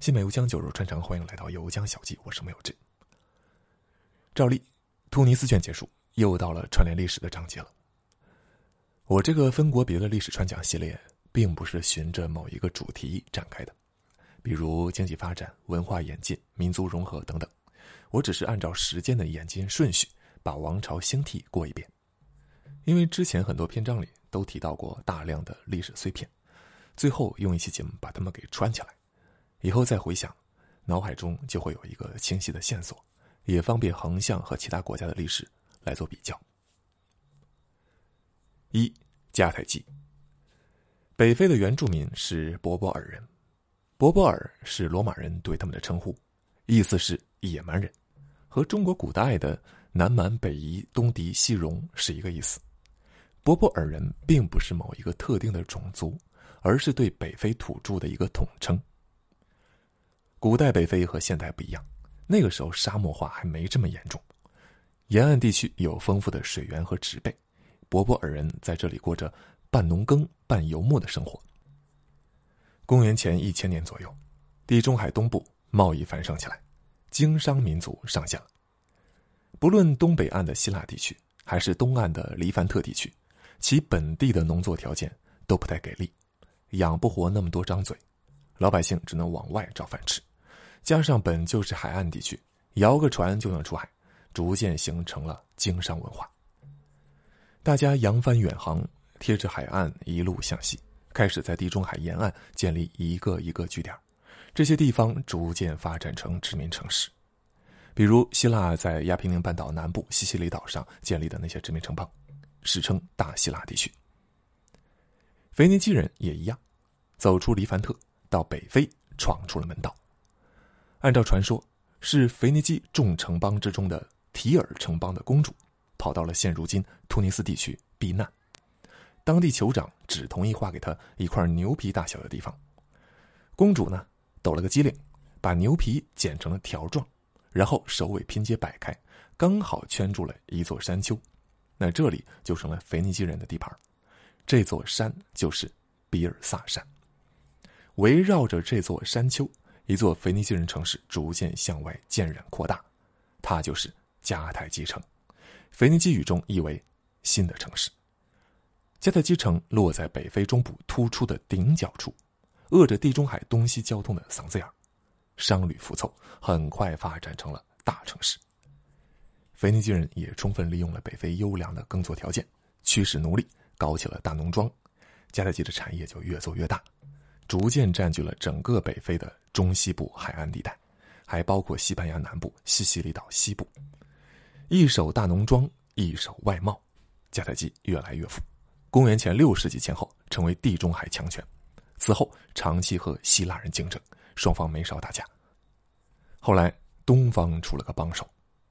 新美油江酒肉穿肠，欢迎来到油江小记，我是木有志。照例，突尼斯卷结束，又到了串联历史的章节了。我这个分国别的历史传讲系列，并不是循着某一个主题展开的，比如经济发展、文化演进、民族融合等等。我只是按照时间的演进顺序，把王朝兴替过一遍。因为之前很多篇章里都提到过大量的历史碎片，最后用一期节目把它们给串起来，以后再回想，脑海中就会有一个清晰的线索，也方便横向和其他国家的历史来做比较。一迦太基，北非的原住民是博博尔人，博博尔是罗马人对他们的称呼，意思是野蛮人，和中国古代的南蛮北夷、东狄西戎是一个意思。博博尔人并不是某一个特定的种族，而是对北非土著的一个统称。古代北非和现代不一样，那个时候沙漠化还没这么严重，沿岸地区有丰富的水源和植被，博博尔人在这里过着半农耕半游牧的生活。公元前一千年左右，地中海东部贸易繁盛起来，经商民族上线了。不论东北岸的希腊地区，还是东岸的黎凡特地区。其本地的农作条件都不太给力，养不活那么多张嘴，老百姓只能往外找饭吃。加上本就是海岸地区，摇个船就能出海，逐渐形成了经商文化。大家扬帆远航，贴着海岸一路向西，开始在地中海沿岸建立一个一个据点。这些地方逐渐发展成殖民城市，比如希腊在亚平宁半岛南部西西里岛上建立的那些殖民城邦。史称大希腊地区。腓尼基人也一样，走出黎凡特，到北非闯出了门道。按照传说，是腓尼基众城邦之中的提尔城邦的公主，跑到了现如今突尼斯地区避难。当地酋长只同意划给她一块牛皮大小的地方。公主呢，抖了个机灵，把牛皮剪成了条状，然后首尾拼接摆开，刚好圈住了一座山丘。那这里就成了腓尼基人的地盘，这座山就是比尔萨山。围绕着这座山丘，一座腓尼基人城市逐渐向外渐染扩大，它就是迦太基城。腓尼基语中意为“新的城市”。迦太基城落在北非中部突出的顶角处，扼着地中海东西交通的嗓子眼儿，商旅浮凑，很快发展成了大城市。腓尼基人也充分利用了北非优良的耕作条件，驱使奴隶，搞起了大农庄，迦太基的产业就越做越大，逐渐占据了整个北非的中西部海岸地带，还包括西班牙南部西西里岛西部。一手大农庄，一手外贸，迦太基越来越富。公元前六世纪前后，成为地中海强权。此后长期和希腊人竞争，双方没少打架。后来东方出了个帮手，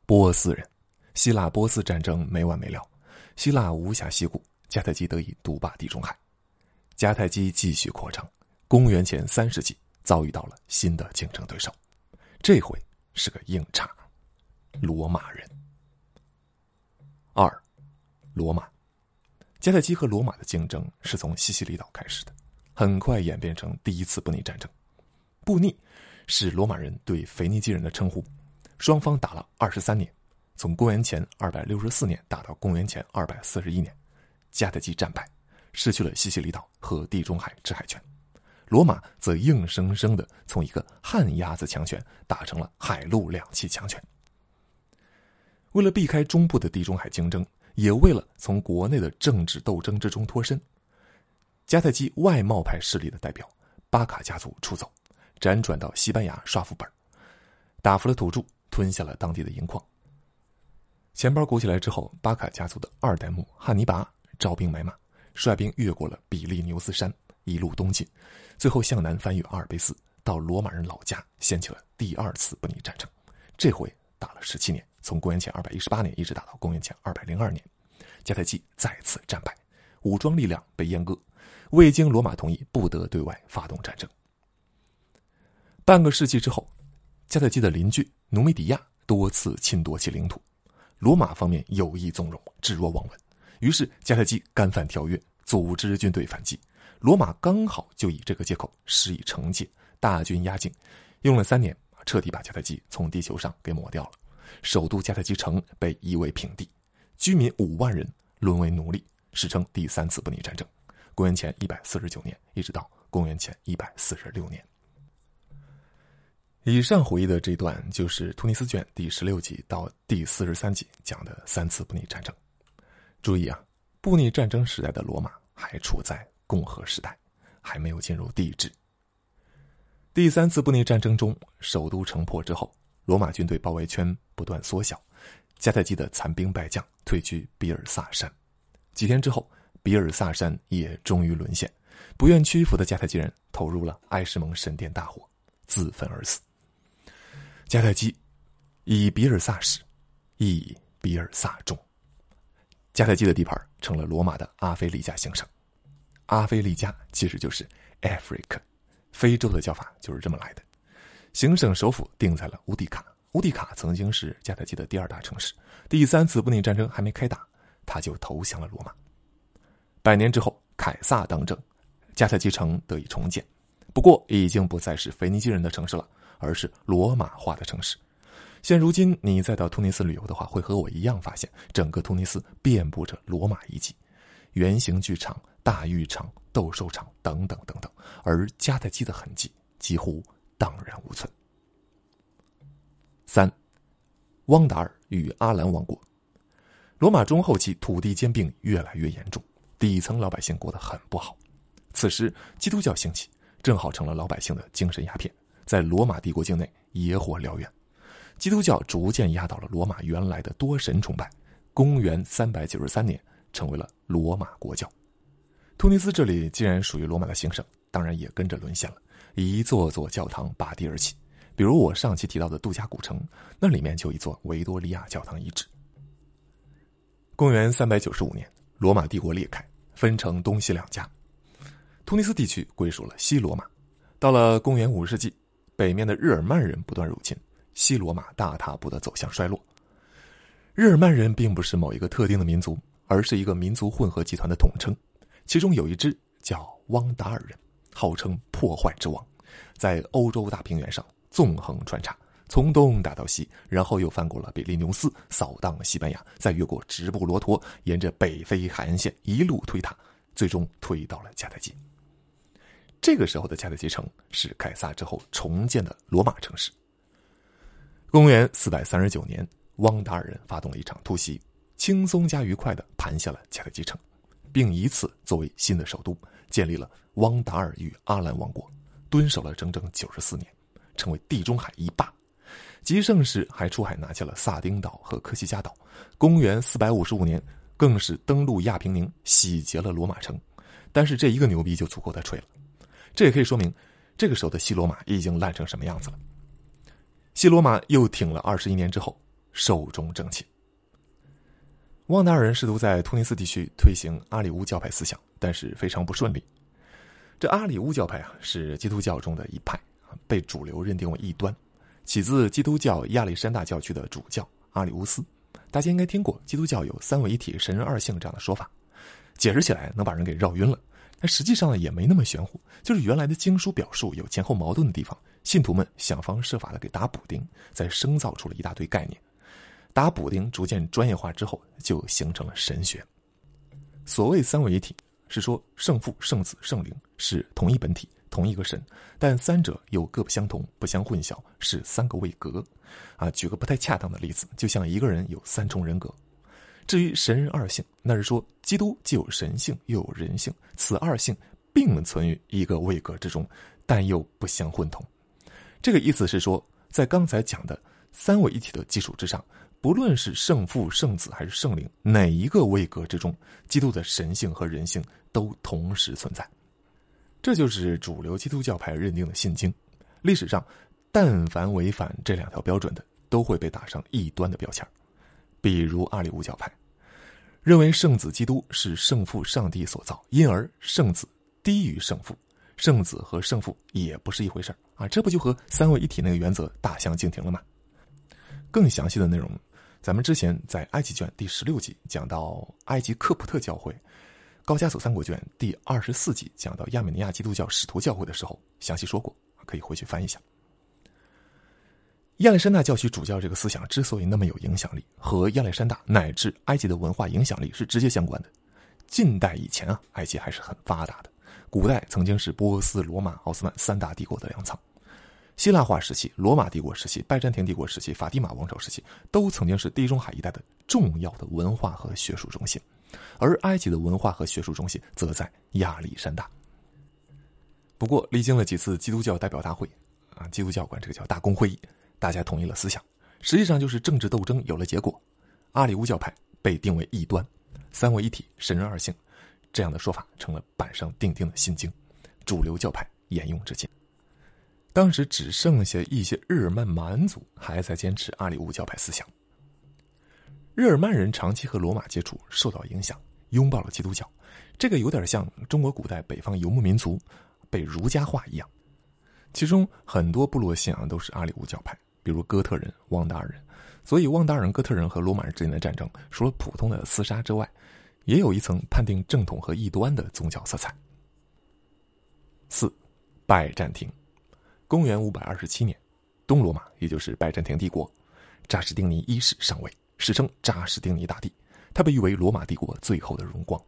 波斯人。希腊波斯战争没完没了，希腊无暇西顾，迦太基得以独霸地中海。迦太基继续扩张，公元前三世纪遭遇到了新的竞争对手，这回是个硬茬——罗马人。二，罗马，迦太基和罗马的竞争是从西西里岛开始的，很快演变成第一次布匿战争。布匿是罗马人对腓尼基人的称呼，双方打了二十三年。从公元前二百六十四年打到公元前二百四十一年，迦太基战败，失去了西西里岛和地中海制海权，罗马则硬生生的从一个旱鸭子强权打成了海陆两栖强权。为了避开中部的地中海竞争，也为了从国内的政治斗争之中脱身，迦太基外贸派势力的代表巴卡家族出走，辗转到西班牙刷副本，打服了土著，吞下了当地的银矿。钱包鼓起来之后，巴卡家族的二代目汉尼拔招兵买马，率兵越过了比利牛斯山，一路东进，最后向南翻越阿尔卑斯，到罗马人老家，掀起了第二次布匿战争。这回打了十七年，从公元前二百一十八年一直打到公元前二百零二年，迦太基再次战败，武装力量被阉割，未经罗马同意，不得对外发动战争。半个世纪之后，迦太基的邻居努米底亚多次侵夺其领土。罗马方面有意纵容，置若罔闻，于是迦太基干犯条约，组织军队反击。罗马刚好就以这个借口施以惩戒，大军压境，用了三年，彻底把迦太基从地球上给抹掉了。首都迦太基城被夷为平地，居民五万人沦为奴隶，史称第三次布匿战争。公元前一百四十九年，一直到公元前一百四十六年。以上回忆的这段就是突尼斯卷第十六集到第四十三集讲的三次布匿战争。注意啊，布匿战争时代的罗马还处在共和时代，还没有进入帝制。第三次布匿战争中，首都城破之后，罗马军队包围圈不断缩小，迦太基的残兵败将退居比尔萨山。几天之后，比尔萨山也终于沦陷，不愿屈服的迦太基人投入了埃什蒙神殿大火，自焚而死。迦太基以比尔萨始，以比尔萨终。迦太基的地盘成了罗马的阿非利加行省。阿非利加其实就是 Africa，非洲的叫法就是这么来的。行省首府定在了乌迪卡。乌迪卡曾经是迦太基的第二大城市。第三次布匿战争还没开打，他就投降了罗马。百年之后，凯撒当政，迦太基城得以重建，不过已经不再是腓尼基人的城市了。而是罗马化的城市。现如今，你再到突尼斯旅游的话，会和我一样发现，整个突尼斯遍布着罗马遗迹，圆形剧场、大浴场、斗兽场等等等等，而迦太基的痕迹几乎荡然无存。三，汪达尔与阿兰王国。罗马中后期土地兼并越来越严重，底层老百姓过得很不好。此时，基督教兴起，正好成了老百姓的精神鸦片。在罗马帝国境内野火燎原，基督教逐渐压倒了罗马原来的多神崇拜。公元三百九十三年，成为了罗马国教。突尼斯这里既然属于罗马的行省，当然也跟着沦陷了。一座座教堂拔地而起，比如我上期提到的杜加古城，那里面就一座维多利亚教堂遗址。公元三百九十五年，罗马帝国裂开，分成东西两家，突尼斯地区归属了西罗马。到了公元五世纪。北面的日耳曼人不断入侵，西罗马大踏步的走向衰落。日耳曼人并不是某一个特定的民族，而是一个民族混合集团的统称。其中有一支叫汪达尔人，号称破坏之王，在欧洲大平原上纵横穿插，从东打到西，然后又翻过了比利牛斯，扫荡了西班牙，再越过直布罗陀，沿着北非海岸线一路推塔，最终推到了迦太基。这个时候的迦太基城是凯撒之后重建的罗马城市。公元四百三十九年，汪达尔人发动了一场突袭，轻松加愉快的盘下了迦太基城，并以此作为新的首都，建立了汪达尔与阿兰王国，蹲守了整整九十四年，成为地中海一霸。极盛时还出海拿下了萨丁岛和科西嘉岛。公元四百五十五年，更是登陆亚平宁，洗劫了罗马城。但是这一个牛逼就足够他吹了。这也可以说明，这个时候的西罗马已经烂成什么样子了。西罗马又挺了二十一年之后，寿终正寝。旺达尔人试图在突尼斯地区推行阿里乌教派思想，但是非常不顺利。这阿里乌教派啊，是基督教中的一派被主流认定为异端，起自基督教亚历山大教区的主教阿里乌斯。大家应该听过基督教有三位一体、神人二性这样的说法，解释起来能把人给绕晕了。但实际上呢，也没那么玄乎，就是原来的经书表述有前后矛盾的地方，信徒们想方设法的给打补丁，再生造出了一大堆概念。打补丁逐渐专业化之后，就形成了神学。所谓三位一体，是说圣父、圣子、圣灵是同一本体、同一个神，但三者又各不相同、不相混淆，是三个位格。啊，举个不太恰当的例子，就像一个人有三重人格。至于神人二性，那是说基督既有神性又有人性，此二性并存于一个位格之中，但又不相混同。这个意思是说，在刚才讲的三位一体的基础之上，不论是圣父、圣子还是圣灵，哪一个位格之中，基督的神性和人性都同时存在。这就是主流基督教派认定的信经。历史上，但凡违反这两条标准的，都会被打上异端的标签比如阿里乌教派，认为圣子基督是圣父上帝所造，因而圣子低于圣父，圣子和圣父也不是一回事啊！这不就和三位一体那个原则大相径庭了吗？更详细的内容，咱们之前在埃及卷第十六集讲到埃及科普特教会，高加索三国卷第二十四集讲到亚美尼亚基督教使徒教会的时候，详细说过，可以回去翻一下。亚历山大教区主教这个思想之所以那么有影响力，和亚历山大乃至埃及的文化影响力是直接相关的。近代以前啊，埃及还是很发达的，古代曾经是波斯、罗马、奥斯曼三大帝国的粮仓。希腊化时期、罗马帝国时期、拜占庭帝国时期、法蒂玛王朝时期，都曾经是地中海一带的重要的文化和学术中心，而埃及的文化和学术中心则在亚历山大。不过，历经了几次基督教代表大会，啊，基督教管这个叫大公会议，大家统一了思想，实际上就是政治斗争有了结果，阿里乌教派被定为异端，三位一体、神人二性，这样的说法成了板上钉钉的心经，主流教派沿用至今。当时只剩下一些日耳曼蛮族还在坚持阿里乌教派思想。日耳曼人长期和罗马接触，受到影响，拥抱了基督教。这个有点像中国古代北方游牧民族被儒家化一样。其中很多部落信仰都是阿里乌教派，比如哥特人、汪达尔人。所以，汪达尔人、哥特人和罗马人之间的战争，除了普通的厮杀之外，也有一层判定正统和异端的宗教色彩。四，拜占庭。公元五百二十七年，东罗马也就是拜占庭帝国，扎什丁尼一世上位，史称扎什丁尼大帝。他被誉为罗马帝国最后的荣光。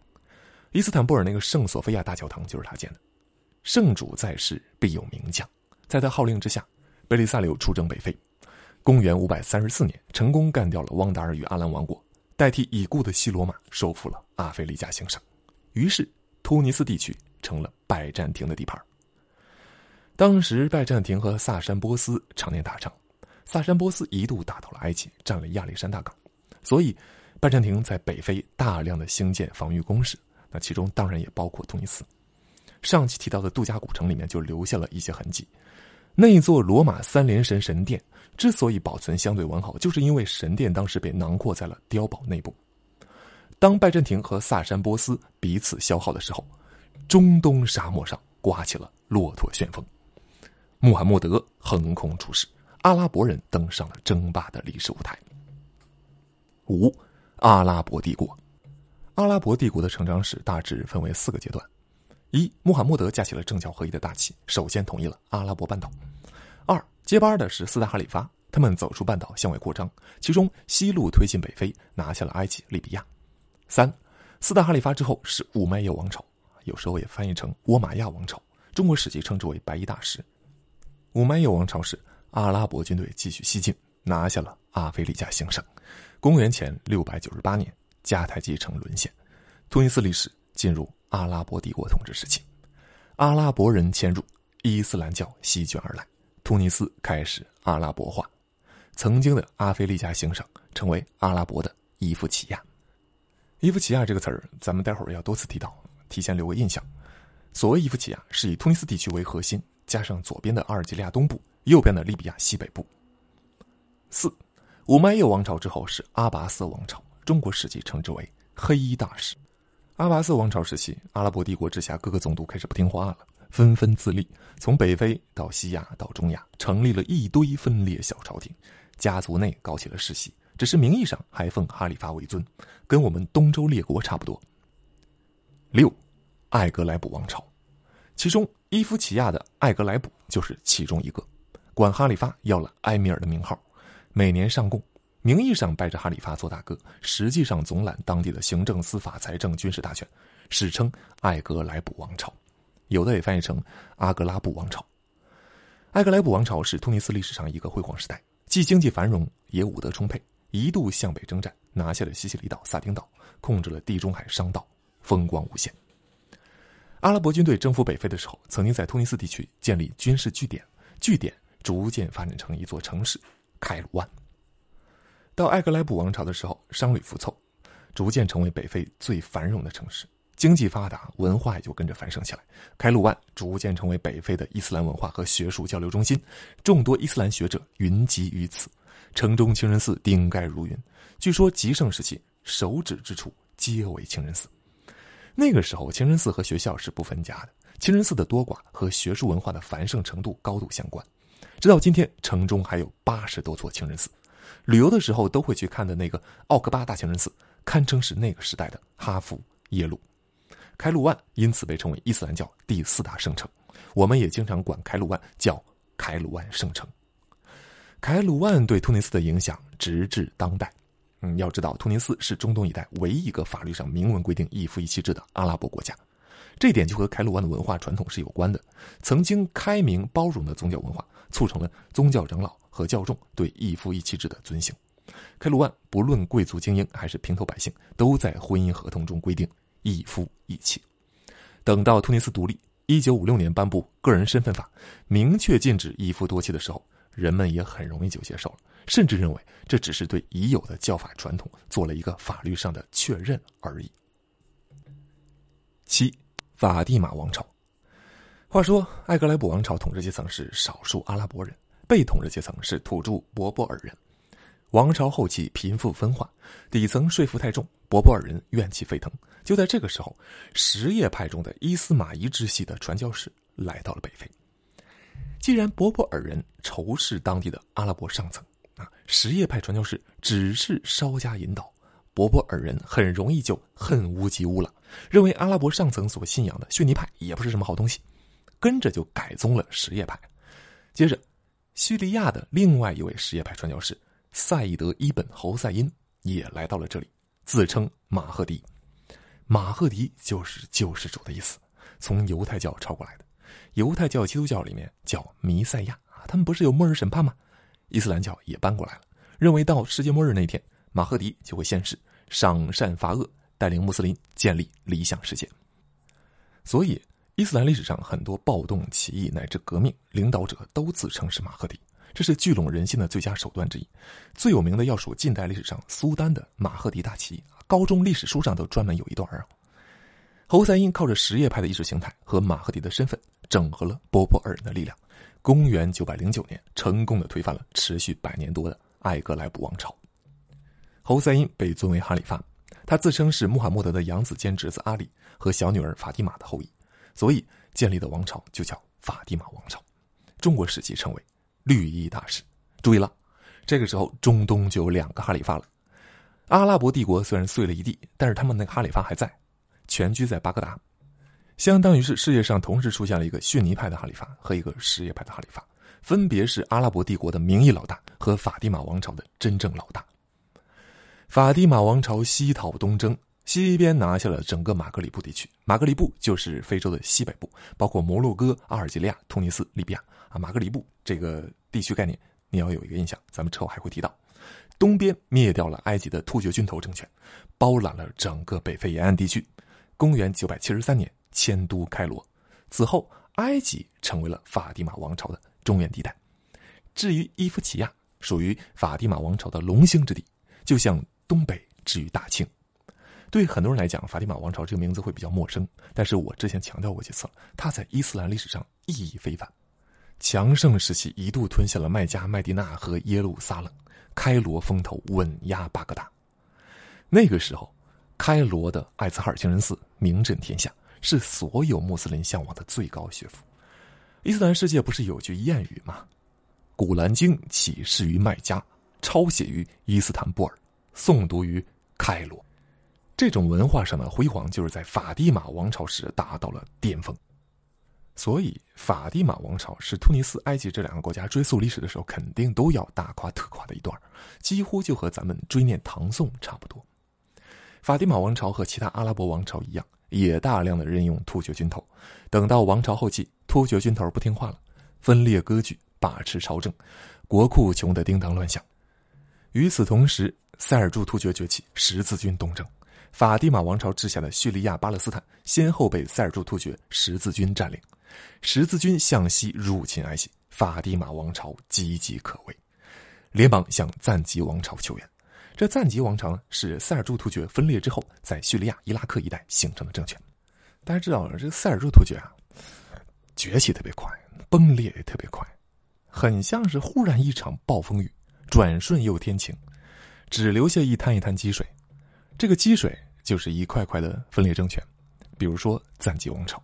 伊斯坦布尔那个圣索菲亚大教堂就是他建的。圣主在世，必有名将。在他号令之下，贝利萨留出征北非。公元五百三十四年，成功干掉了汪达尔与阿兰王国，代替已故的西罗马收复了阿非利加行省。于是，突尼斯地区成了拜占庭的地盘。当时拜占庭和萨珊波斯常年打仗，萨珊波斯一度打到了埃及，占了亚历山大港，所以拜占庭在北非大量的兴建防御工事，那其中当然也包括突尼斯。上期提到的度假古城里面就留下了一些痕迹。那座罗马三连神神殿之所以保存相对完好，就是因为神殿当时被囊括在了碉堡内部。当拜占庭和萨珊波斯彼此消耗的时候，中东沙漠上刮起了骆驼旋风。穆罕默德横空出世，阿拉伯人登上了争霸的历史舞台。五，阿拉伯帝国，阿拉伯帝国的成长史大致分为四个阶段：一，穆罕默德架起了政教合一的大旗，首先统一了阿拉伯半岛；二，接班的是四大哈里发，他们走出半岛向外扩张，其中西路推进北非，拿下了埃及、利比亚；三，四大哈里发之后是五麦叶王朝，有时候也翻译成倭马亚王朝，中国史籍称之为白衣大食。五麦叶王朝时，阿拉伯军队继续西进，拿下了阿非利加行省。公元前六百九十八年，迦太基城沦陷，突尼斯历史进入阿拉伯帝国统治时期。阿拉伯人迁入，伊斯兰教席卷而来，突尼斯开始阿拉伯化。曾经的阿非利加行省成为阿拉伯的伊夫奇亚。伊夫奇亚这个词儿，咱们待会儿要多次提到，提前留个印象。所谓伊夫奇亚，是以突尼斯地区为核心。加上左边的阿尔及利亚东部，右边的利比亚西北部。四，五麦叶王朝之后是阿拔斯王朝，中国史记称之为黑衣大使。阿拔斯王朝时期，阿拉伯帝国之下各个总督开始不听话了，纷纷自立，从北非到西亚到中亚，成立了一堆分裂小朝廷，家族内搞起了世袭，只是名义上还奉哈里发为尊，跟我们东周列国差不多。六，艾格莱卜王朝。其中，伊夫奇亚的艾格莱卜就是其中一个，管哈里发要了埃米尔的名号，每年上贡，名义上拜着哈里发做大哥，实际上总揽当地的行政、司法、财政、军事大权，史称艾格莱卜王朝，有的也翻译成阿格拉布王朝。艾格莱卜王朝是突尼斯历史上一个辉煌时代，既经济繁荣，也武德充沛，一度向北征战，拿下了西西里岛、萨丁岛，控制了地中海商道，风光无限。阿拉伯军队征服北非的时候，曾经在突尼斯地区建立军事据点，据点逐渐发展成一座城市——开鲁万。到艾格莱卜王朝的时候，商旅浮凑，逐渐成为北非最繁荣的城市，经济发达，文化也就跟着繁盛起来。开鲁万逐渐成为北非的伊斯兰文化和学术交流中心，众多伊斯兰学者云集于此，城中清真寺顶盖如云。据说极盛时期，手指之处皆为清真寺。那个时候，清真寺和学校是不分家的。清真寺的多寡和学术文化的繁盛程度高度相关。直到今天，城中还有八十多座清真寺。旅游的时候都会去看的那个奥克巴大清真寺，堪称是那个时代的哈佛耶鲁。开鲁万因此被称为伊斯兰教第四大圣城。我们也经常管开鲁万叫开鲁万圣城。凯鲁万对突尼斯的影响直至当代。嗯，要知道，突尼斯是中东一带唯一一个法律上明文规定一夫一妻制的阿拉伯国家，这点就和开鲁万的文化传统是有关的。曾经开明包容的宗教文化，促成了宗教长老和教众对一夫一妻制的遵行。开鲁万不论贵族精英还是平头百姓，都在婚姻合同中规定一夫一妻。等到突尼斯独立，一九五六年颁布个人身份法，明确禁止一夫多妻的时候，人们也很容易就接受了。甚至认为这只是对已有的教法传统做了一个法律上的确认而已。七，法蒂玛王朝。话说，艾格莱布王朝统治阶层是少数阿拉伯人，被统治阶层是土著博波尔人。王朝后期贫富分化，底层税负太重，博波尔人怨气沸腾。就在这个时候，什叶派中的伊斯玛仪支系的传教士来到了北非。既然博波尔人仇视当地的阿拉伯上层。啊，什叶派传教士只是稍加引导，博波尔人很容易就恨乌及乌了，认为阿拉伯上层所信仰的逊尼派也不是什么好东西，跟着就改宗了什叶派。接着，叙利亚的另外一位什叶派传教士赛义德·伊本·侯赛因也来到了这里，自称马赫迪。马赫迪就是救世主的意思，从犹太教抄过来的。犹太教、基督教里面叫弥赛亚啊，他们不是有末日审判吗？伊斯兰教也搬过来了，认为到世界末日那天，马赫迪就会现世，赏善罚恶，带领穆斯林建立理想世界。所以，伊斯兰历史上很多暴动、起义乃至革命领导者都自称是马赫迪，这是聚拢人心的最佳手段之一。最有名的要数近代历史上苏丹的马赫迪大起义，高中历史书上都专门有一段啊。侯赛因靠着什叶派的意识形态和马赫迪的身份，整合了波波尔人的力量。公元九百零九年，成功的推翻了持续百年多的艾格莱布王朝。侯赛因被尊为哈里发，他自称是穆罕默德的养子兼侄子阿里和小女儿法蒂玛的后裔，所以建立的王朝就叫法蒂玛王朝。中国史记称为绿衣大使。注意了，这个时候中东就有两个哈里发了。阿拉伯帝国虽然碎了一地，但是他们那个哈里发还在，全居在巴格达。相当于是世界上同时出现了一个逊尼派的哈里发和一个什叶派的哈里发，分别是阿拉伯帝国的名义老大和法蒂玛王朝的真正老大。法蒂玛王朝西讨东征，西边拿下了整个马格里布地区，马格里布就是非洲的西北部，包括摩洛哥、阿尔及利亚、突尼斯、利比亚啊。马格里布这个地区概念你要有一个印象，咱们之后还会提到。东边灭掉了埃及的突厥军头政权，包揽了整个北非沿岸地区。公元九百七十三年。迁都开罗，此后埃及成为了法蒂玛王朝的中原地带。至于伊夫奇亚，属于法蒂玛王朝的龙兴之地，就像东北至于大庆。对很多人来讲，法蒂玛王朝这个名字会比较陌生，但是我之前强调过几次了，它在伊斯兰历史上意义非凡。强盛时期一度吞下了麦加、麦地那和耶路撒冷，开罗风头稳压巴格达。那个时候，开罗的艾兹哈尔清真寺名震天下。是所有穆斯林向往的最高学府。伊斯兰世界不是有句谚语吗？“古兰经起始于麦加，抄写于伊斯坦布尔，诵读于开罗。”这种文化上的辉煌，就是在法蒂玛王朝时达到了巅峰。所以，法蒂玛王朝是突尼斯、埃及这两个国家追溯历史的时候，肯定都要大夸特夸的一段，几乎就和咱们追念唐宋差不多。法蒂玛王朝和其他阿拉伯王朝一样。也大量的任用突厥军头，等到王朝后期，突厥军头不听话了，分裂割据，把持朝政，国库穷得叮当乱响。与此同时，塞尔柱突厥崛起，十字军东征，法蒂玛王朝治下的叙利亚、巴勒斯坦先后被塞尔柱突厥十字军占领，十字军向西入侵埃及，法蒂玛王朝岌岌可危，连忙向赞吉王朝求援。这赞吉王朝呢，是塞尔柱突厥分裂之后，在叙利亚、伊拉克一带形成的政权。大家知道，这塞尔柱突厥啊，崛起特别快，崩裂也特别快，很像是忽然一场暴风雨，转瞬又天晴，只留下一滩一滩积水。这个积水就是一块块的分裂政权，比如说赞吉王朝。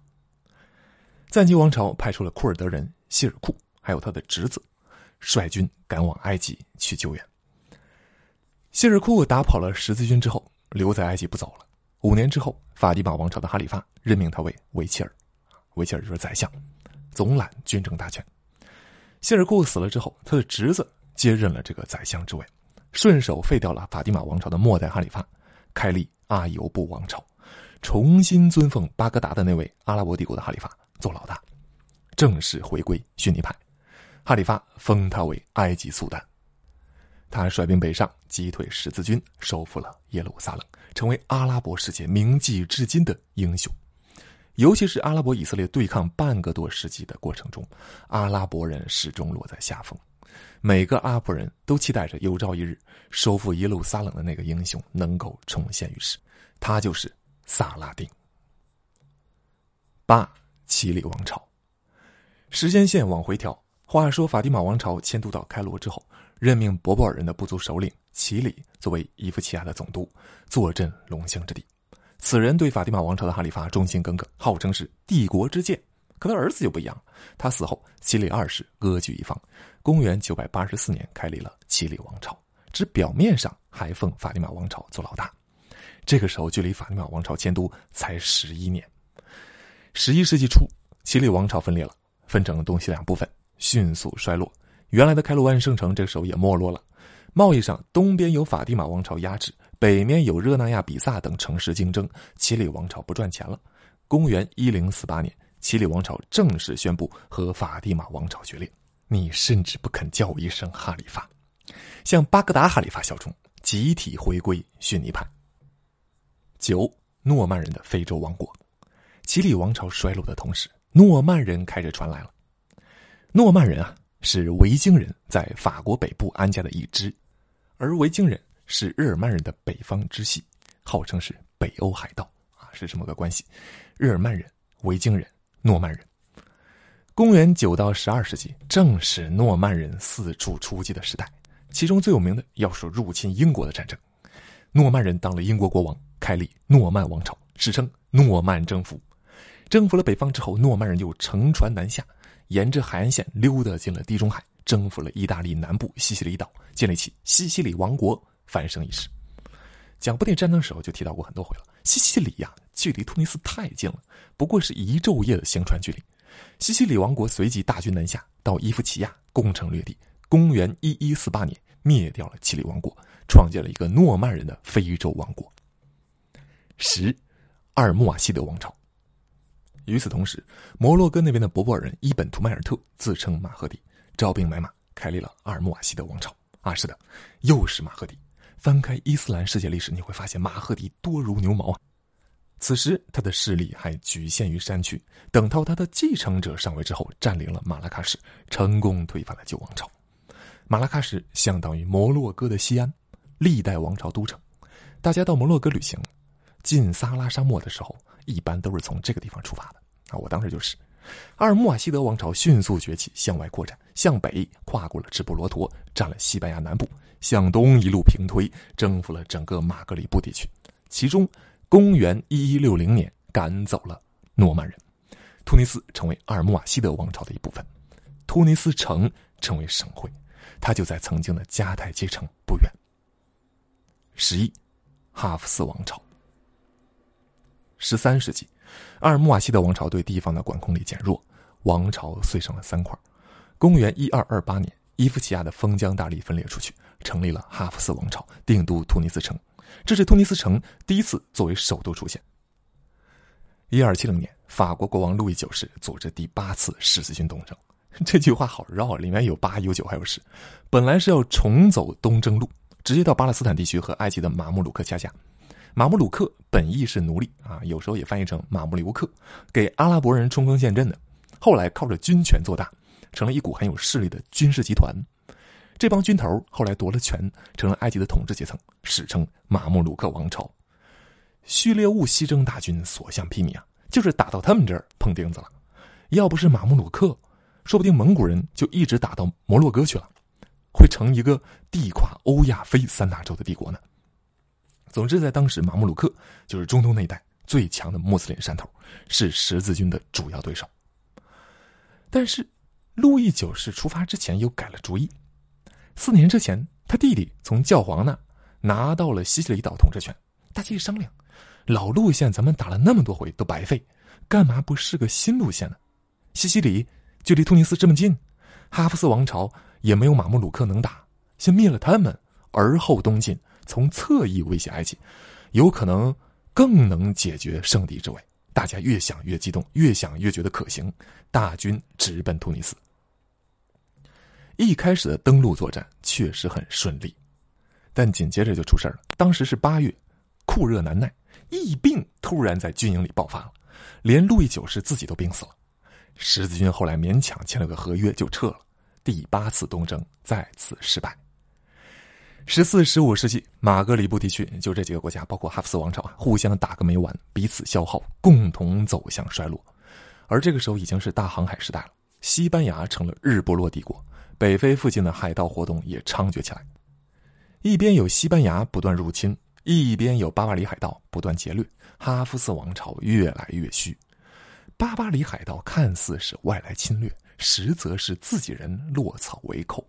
赞吉王朝派出了库尔德人希尔库，还有他的侄子，率军赶往埃及去救援。希尔库打跑了十字军之后，留在埃及不走了。五年之后，法蒂玛王朝的哈里发任命他为维切尔，维切尔就是宰相，总揽军政大权。希尔库死了之后，他的侄子接任了这个宰相之位，顺手废掉了法蒂玛王朝的末代哈里发，开立阿尤布王朝，重新尊奉巴格达的那位阿拉伯帝国的哈里发做老大，正式回归逊尼派。哈里发封他为埃及苏丹。他率兵北上，击退十字军，收复了耶路撒冷，成为阿拉伯世界铭记至今的英雄。尤其是阿拉伯以色列对抗半个多世纪的过程中，阿拉伯人始终落在下风。每个阿拉伯人都期待着有朝一日收复耶路撒冷的那个英雄能够重现于世，他就是萨拉丁。八齐里王朝，时间线往回调。话说法蒂玛王朝迁都到开罗之后。任命博博尔人的部族首领齐里作为伊夫齐亚的总督，坐镇龙兴之地。此人对法蒂玛王朝的哈里发忠心耿耿，号称是帝国之剑。可他儿子就不一样，他死后，齐里二世割据一方，公元九百八十四年开立了齐里王朝，只表面上还奉法蒂玛王朝做老大。这个时候，距离法蒂玛王朝迁都才十一年。十一世纪初，齐里王朝分裂了，分成东西两部分，迅速衰落。原来的开罗湾圣城这个时候也没落了，贸易上东边有法蒂玛王朝压制，北面有热那亚、比萨等城市竞争，齐里王朝不赚钱了。公元一零四八年，齐里王朝正式宣布和法蒂玛王朝决裂。你甚至不肯叫我一声哈里发，向巴格达哈里发效忠，集体回归逊尼派。九诺曼人的非洲王国，齐里王朝衰落的同时，诺曼人开始传来了。诺曼人啊。是维京人在法国北部安家的一支，而维京人是日耳曼人的北方支系，号称是北欧海盗啊，是这么个关系。日耳曼人、维京人、诺曼人。公元九到十二世纪，正是诺曼人四处出击的时代，其中最有名的要数入侵英国的战争。诺曼人当了英国国王，开立诺曼王朝，史称诺曼征服。征服了北方之后，诺曼人又乘船南下。沿着海岸线溜达进了地中海，征服了意大利南部西西里岛，建立起西西里王国，繁盛一时。讲布列战争时候就提到过很多回了。西西里呀，距离突尼斯太近了，不过是一昼夜的行船距离。西西里王国随即大军南下，到伊夫齐亚攻城略地。公元一一四八年，灭掉了齐里王国，创建了一个诺曼人的非洲王国。十，阿尔穆瓦希德王朝。与此同时，摩洛哥那边的博博尔人伊本图迈尔特自称马赫迪，招兵买马，开立了阿尔穆瓦希德王朝。啊，是的，又是马赫迪。翻开伊斯兰世界历史，你会发现马赫迪多如牛毛啊。此时他的势力还局限于山区，等到他的继承者上位之后，占领了马拉喀什，成功推翻了旧王朝。马拉喀什相当于摩洛哥的西安，历代王朝都城。大家到摩洛哥旅行，进撒拉沙漠的时候。一般都是从这个地方出发的啊！我当时就是，阿尔穆瓦希德王朝迅速崛起，向外扩展，向北跨过了直布罗陀，占了西班牙南部，向东一路平推，征服了整个马格里布地区。其中，公元一一六零年赶走了诺曼人，突尼斯成为阿尔穆瓦希德王朝的一部分，突尼斯城成为省会，它就在曾经的迦太基城不远。十一，哈弗斯王朝。十三世纪，阿尔穆瓦希德王朝对地方的管控力减弱，王朝碎成了三块。公元一二二八年，伊夫齐亚的封疆大吏分裂出去，成立了哈弗斯王朝，定都突尼斯城。这是突尼斯城第一次作为首都出现。一二七零年，法国国王路易九世组织第八次十字军东征。这句话好绕，里面有八有九还有十。本来是要重走东征路，直接到巴勒斯坦地区和埃及的马穆鲁克掐架。马穆鲁克本意是奴隶啊，有时候也翻译成马穆留克，给阿拉伯人冲锋陷阵的。后来靠着军权做大，成了一股很有势力的军事集团。这帮军头后来夺了权，成了埃及的统治阶层，史称马穆鲁克王朝。叙列兀西征大军所向披靡啊，就是打到他们这儿碰钉子了。要不是马穆鲁克，说不定蒙古人就一直打到摩洛哥去了，会成一个地跨欧亚非三大洲的帝国呢。总之，在当时，马穆鲁克就是中东那一带最强的穆斯林山头，是十字军的主要对手。但是，路易九世出发之前又改了主意。四年之前，他弟弟从教皇那拿到了西西里岛统治权，大家一商量，老路线咱们打了那么多回都白费，干嘛不试个新路线呢？西西里距离突尼斯这么近，哈弗斯王朝也没有马穆鲁克能打，先灭了他们，而后东进，从侧翼威胁埃及，有可能更能解决圣地之围。大家越想越激动，越想越觉得可行，大军直奔突尼斯。一开始的登陆作战确实很顺利，但紧接着就出事了。当时是八月，酷热难耐，疫病突然在军营里爆发了，连路易九世自己都病死了。十字军后来勉强签了个合约就撤了，第八次东征再次失败。十四、十五世纪，马格里布地区就这几个国家，包括哈弗斯王朝啊，互相打个没完，彼此消耗，共同走向衰落。而这个时候已经是大航海时代了，西班牙成了日不落帝国，北非附近的海盗活动也猖獗起来。一边有西班牙不断入侵，一边有巴巴里海盗不断劫掠，哈弗斯王朝越来越虚。巴巴里海盗看似是外来侵略，实则是自己人落草为寇，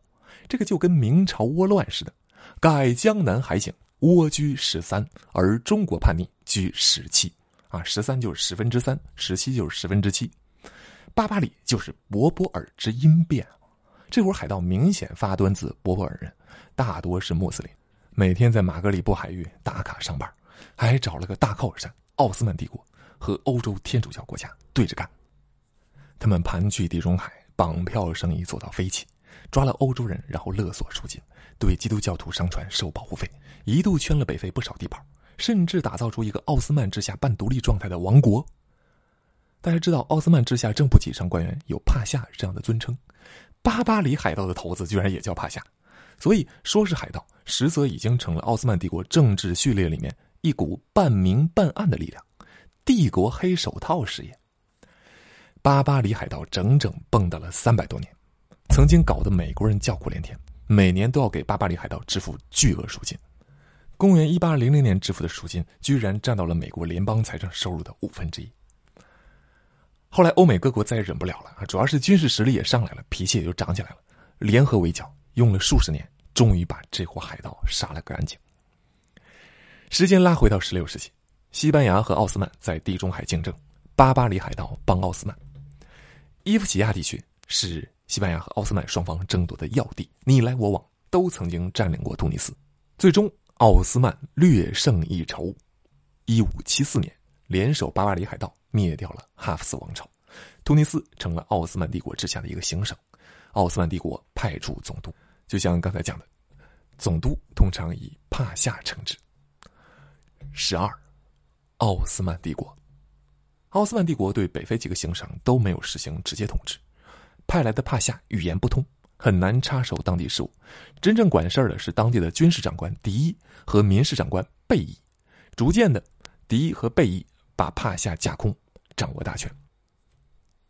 这个就跟明朝倭乱似的。改江南海景，蜗居十三，而中国叛逆居十七，啊，十三就是十分之三，十七就是十分之七，巴巴里就是博波尔之音变。这会儿海盗明显发端自博波尔人，大多是穆斯林，每天在马格里布海域打卡上班，还找了个大靠山——奥斯曼帝国，和欧洲天主教国家对着干。他们盘踞地中海，绑票生意做到飞起。抓了欧洲人，然后勒索赎金，对基督教徒商船收保护费，一度圈了北非不少地盘，甚至打造出一个奥斯曼之下半独立状态的王国。大家知道，奥斯曼之下正部级上官员有帕夏这样的尊称，巴巴里海盗的头子居然也叫帕夏，所以说是海盗，实则已经成了奥斯曼帝国政治序列里面一股半明半暗的力量，帝国黑手套事业。巴巴里海盗整整蹦跶了三百多年。曾经搞得美国人叫苦连天，每年都要给巴巴里海盗支付巨额赎金。公元一八零零年支付的赎金，居然占到了美国联邦财政收入的五分之一。后来欧美各国再也忍不了了啊，主要是军事实力也上来了，脾气也就长起来了，联合围剿，用了数十年，终于把这伙海盗杀了个干净。时间拉回到十六世纪，西班牙和奥斯曼在地中海竞争，巴巴里海盗帮奥斯曼。伊夫奇亚地区是。西班牙和奥斯曼双方争夺的要地，你来我往，都曾经占领过突尼斯。最终，奥斯曼略胜一筹。一五七四年，联手巴巴里海盗灭掉了哈弗斯王朝，突尼斯成了奥斯曼帝国之下的一个行省。奥斯曼帝国派驻总督，就像刚才讲的，总督通常以帕夏称之。十二，奥斯曼帝国。奥斯曼帝国对北非几个行省都没有实行直接统治。派来的帕夏语言不通，很难插手当地事务。真正管事儿的是当地的军事长官迪伊和民事长官贝伊。逐渐的，迪伊和贝伊把帕夏架空，掌握大权。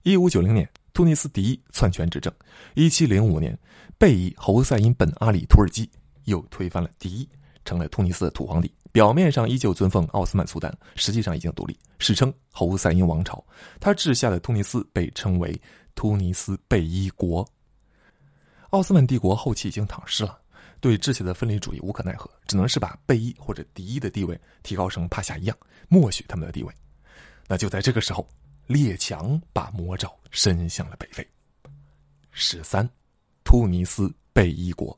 一五九零年，突尼斯迪伊篡权执政；一七零五年，贝伊侯赛因本阿里土耳其又推翻了迪伊，成了突尼斯的土皇帝。表面上依旧尊奉奥斯曼苏丹，实际上已经独立，史称侯赛因王朝。他治下的突尼斯被称为。突尼斯贝伊国，奥斯曼帝国后期已经躺尸了，对之前的分离主义无可奈何，只能是把贝伊或者迪伊的地位提高成帕夏一样，默许他们的地位。那就在这个时候，列强把魔爪伸向了北非。十三，突尼斯贝伊国，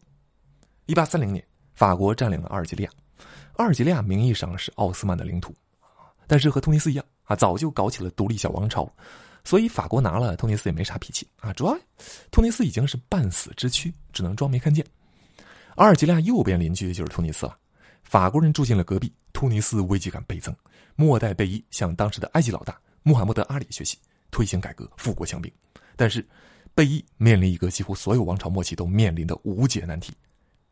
一八三零年，法国占领了阿尔及利亚，阿尔及利亚名义上是奥斯曼的领土，但是和突尼斯一样啊，早就搞起了独立小王朝。所以法国拿了突尼斯也没啥脾气啊，主要突尼斯已经是半死之躯，只能装没看见。阿尔及利亚右边邻居就是突尼斯了，法国人住进了隔壁，突尼斯危机感倍增。末代贝伊向当时的埃及老大穆罕默德阿里学习，推行改革，富国强兵。但是贝伊面临一个几乎所有王朝末期都面临的无解难题：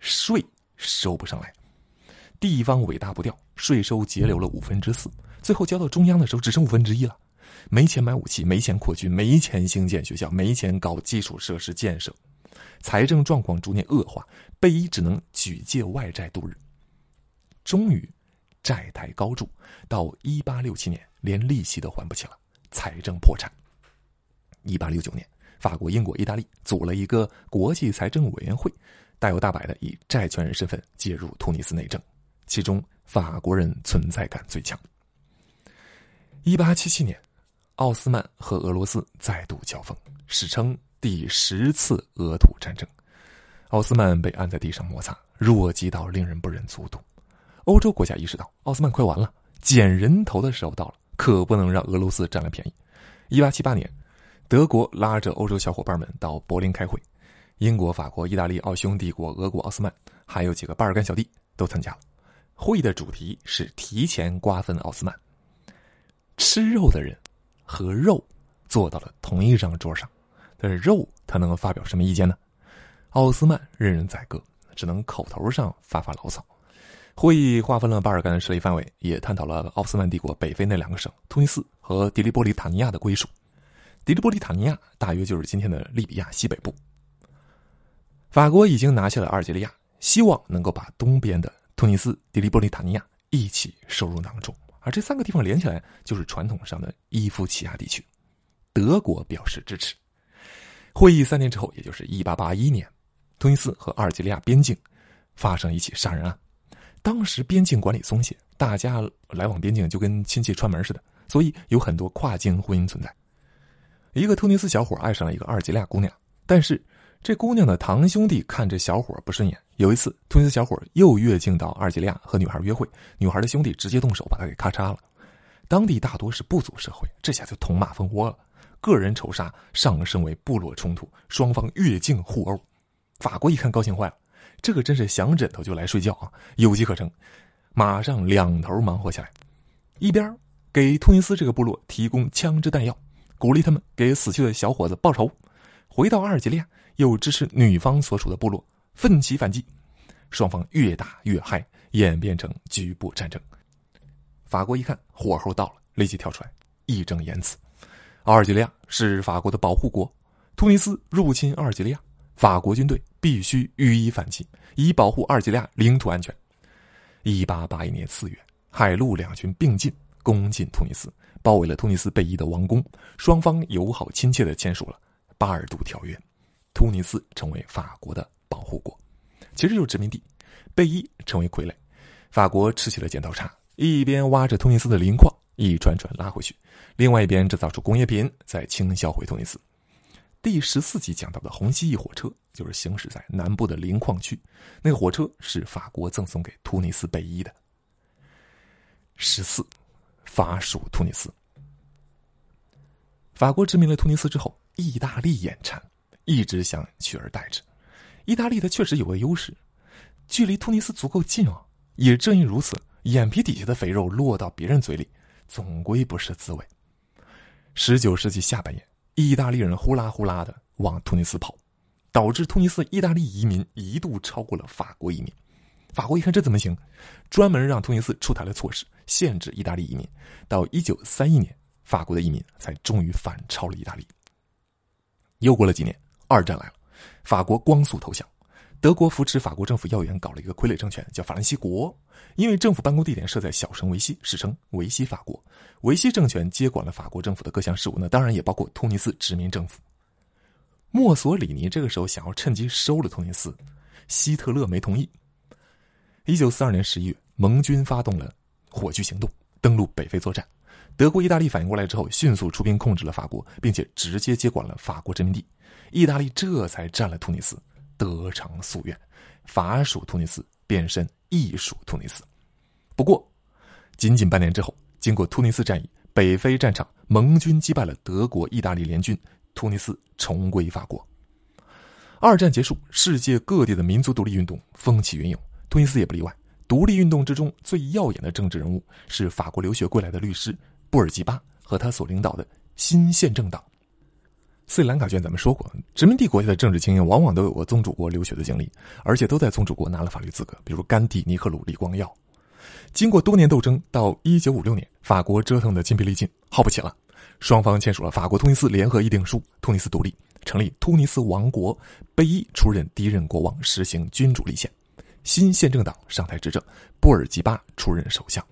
税收不上来，地方尾大不掉，税收截留了五分之四，最后交到中央的时候只剩五分之一了。没钱买武器，没钱扩军，没钱兴建学校，没钱搞基础设施建设，财政状况逐年恶化，贝伊只能举借外债度日。终于，债台高筑，到一八六七年，连利息都还不起了，财政破产。一八六九年，法国、英国、意大利组了一个国际财政委员会，大摇大摆的以债权人身份介入突尼斯内政，其中法国人存在感最强。一八七七年。奥斯曼和俄罗斯再度交锋，史称第十次俄土战争。奥斯曼被按在地上摩擦，弱鸡到令人不忍卒睹。欧洲国家意识到奥斯曼快完了，捡人头的时候到了，可不能让俄罗斯占了便宜。一八七八年，德国拉着欧洲小伙伴们到柏林开会，英国、法国、意大利、奥匈帝国、俄国、奥斯曼，还有几个巴尔干小弟都参加了。会议的主题是提前瓜分奥斯曼。吃肉的人和肉坐到了同一张桌上，但是肉他能够发表什么意见呢？奥斯曼任人宰割，只能口头上发发牢骚。会议划分了巴尔干的势力范围，也探讨了奥斯曼帝国北非那两个省——突尼斯和迪利波利塔尼亚的归属。迪利波利塔尼亚大约就是今天的利比亚西北部。法国已经拿下了阿尔及利亚，希望能够把东边的突尼斯、迪利波利塔尼亚一起收入囊中，而这三个地方连起来就是传统上的伊夫奇亚地区。德国表示支持。会议三年之后，也就是1881年，突尼斯和阿尔及利亚边境发生一起杀人案。当时边境管理松懈，大家来往边境就跟亲戚串门似的，所以有很多跨境婚姻存在。一个突尼斯小伙爱上了一个阿尔及利亚姑娘，但是这姑娘的堂兄弟看这小伙不顺眼。有一次，突尼斯小伙又越境到阿尔及利亚和女孩约会，女孩的兄弟直接动手把他给咔嚓了。当地大多是部族社会，这下就捅马蜂窝了，个人仇杀上升为部落冲突，双方越境互殴。法国一看高兴坏了。这个真是想枕头就来睡觉啊！有机可乘，马上两头忙活起来，一边给突尼斯这个部落提供枪支弹药，鼓励他们给死去的小伙子报仇；回到阿尔及利亚，又支持女方所属的部落奋起反击。双方越打越嗨，演变成局部战争。法国一看火候到了，立即跳出来义正言辞：阿尔及利亚是法国的保护国，突尼斯入侵阿尔及利亚。法国军队必须予以反击，以保护阿尔及利亚领土安全。一八八一年四月，海陆两军并进，攻进突尼斯，包围了突尼斯贝伊的王宫。双方友好亲切的签署了《巴尔杜条约》，突尼斯成为法国的保护国，其实就是殖民地。贝伊成为傀儡，法国吃起了剪刀差，一边挖着突尼斯的磷矿，一串串拉回去；另外一边制造出工业品，再倾销回突尼斯。第十四集讲到的红蜥蜴火车，就是行驶在南部的磷矿区。那个火车是法国赠送给突尼斯贝伊的。十四，法属突尼斯。法国殖民了突尼斯之后，意大利眼馋，一直想取而代之。意大利它确实有个优势，距离突尼斯足够近啊。也正因如此，眼皮底下的肥肉落到别人嘴里，总归不是滋味。十九世纪下半叶。意大利人呼啦呼啦的往突尼斯跑，导致突尼斯意大利移民一度超过了法国移民。法国一看这怎么行，专门让突尼斯出台了措施，限制意大利移民。到一九三一年，法国的移民才终于反超了意大利。又过了几年，二战来了，法国光速投降。德国扶持法国政府要员搞了一个傀儡政权，叫法兰西国。因为政府办公地点设在小城维希，史称维希法国。维希政权接管了法国政府的各项事务，那当然也包括突尼斯殖民政府。墨索里尼这个时候想要趁机收了突尼斯，希特勒没同意。一九四二年十一月，盟军发动了火炬行动，登陆北非作战。德国、意大利反应过来之后，迅速出兵控制了法国，并且直接接管了法国殖民地。意大利这才占了突尼斯。得偿夙愿，法属突尼斯变身意属突尼斯。不过，仅仅半年之后，经过突尼斯战役，北非战场盟军击败了德国、意大利联军，突尼斯重归法国。二战结束，世界各地的民族独立运动风起云涌，突尼斯也不例外。独立运动之中最耀眼的政治人物是法国留学归来的律师布尔吉巴和他所领导的新宪政党。斯里兰卡卷咱们说过，殖民地国家的政治精英往往都有过宗主国留学的经历，而且都在宗主国拿了法律资格，比如甘地、尼赫鲁、李光耀。经过多年斗争，到一九五六年，法国折腾的筋疲力尽，耗不起了，双方签署了《法国突尼斯联合议定书》，突尼斯独立，成立突尼斯王国，贝伊出任第一任国王，实行君主立宪，新宪政党上台执政，布尔吉巴出任首相。